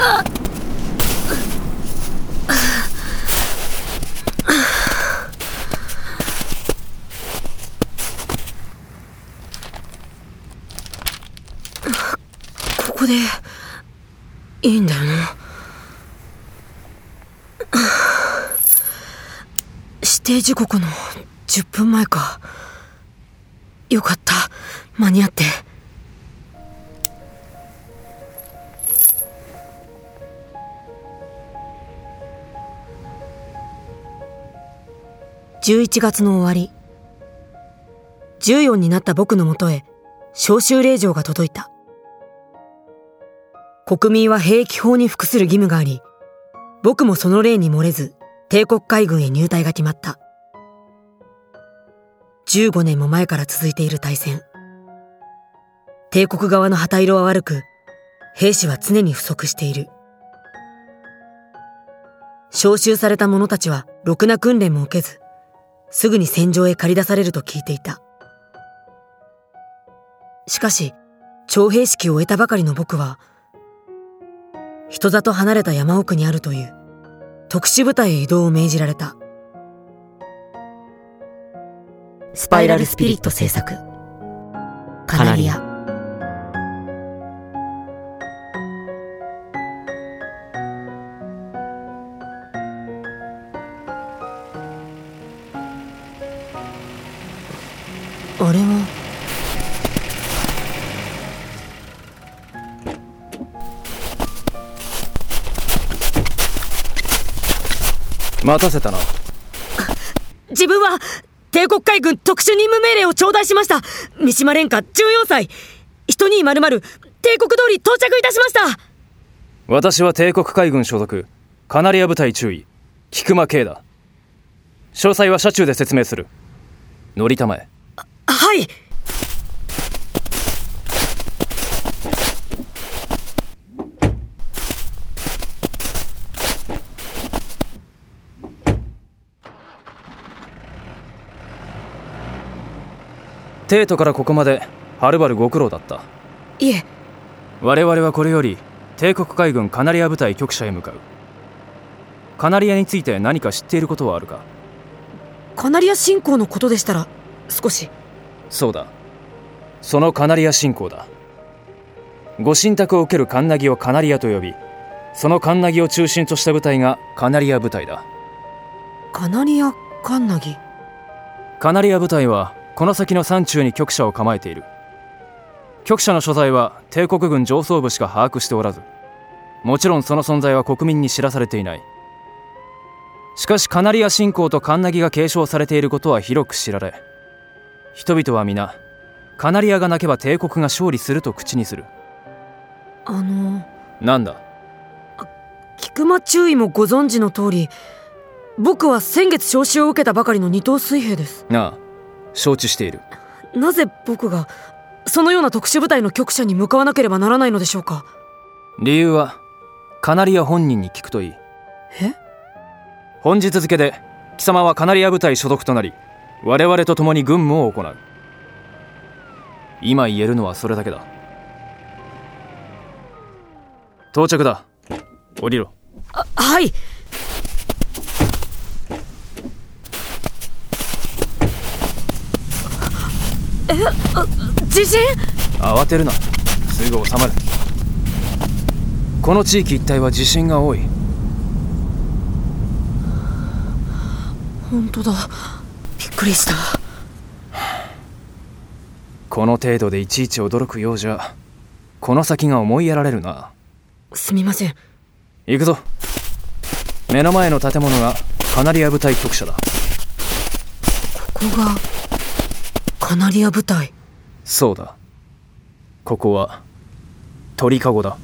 ここでいいんだよな指定時刻の10分前か。よかった。間に合って。11月の終わり。14になった僕のもとへ招集令状が届いた。国民は兵役法に服する義務があり僕もその例に漏れず帝国海軍へ入隊が決まった。15年も前から続いている大戦。帝国側の旗色は悪く兵士は常に不足している。招集された者たちはろくな訓練も受けずすぐに戦場へ駆り出されると聞いていた。しかし徴兵式を終えたばかりの僕は人里離れた山奥にあるという特殊部隊へ移動を命じられた。スパイラルスピリット制作。カナリア。あれは。待たせたな。自分は帝国海軍特殊任務命令を頂戴しました。三島蓮華14歳。人にまるまる帝国通り到着いたしました。私は帝国海軍所属。カナリア部隊注意。菊間慶だ。詳細は車中で説明する。乗りたまえはい。帝都からここまではるばるご苦労だった。いえ。我々はこれより帝国海軍カナリア部隊局舎へ向かう。カナリアについて何か知っていることはあるか？カナリア侵攻のことでしたら少しそうだ。そのカナリア侵攻だ。ご神託を受けるカンナギをカナリアと呼びそのカンナギを中心とした部隊がカナリア部隊だ。カナリアカンナギ？カナリア部隊はこの先の山中に局舎を構えている。局舎の所在は帝国軍上層部しか把握しておらずもちろんその存在は国民に知らされていない。しかしカナリア信仰とカンナギが継承されていることは広く知られ人々は皆カナリアが泣けば帝国が勝利すると口にする。あのなんだ？菊間中尉もご存知の通り僕は先月招集を受けたばかりの二等水兵です。なあ承知している。なぜ僕がそのような特殊部隊の局舎に向かわなければならないのでしょうか？理由はカナリア本人に聞くといい。え？本日付で貴様はカナリア部隊所属となり我々と共に軍務を行う。今言えるのはそれだけだ。到着だ。降りろ。あはい。えあ地震慌てるな。すぐ収まる。この地域一帯は地震が多い。本当だくりした。この程度でいちいち驚くようじゃこの先が思いやられるな。すみません。行くぞ。目の前の建物がカナリア部隊局舎だ。ここがカナリア部隊？そうだ。ここは鳥かごだ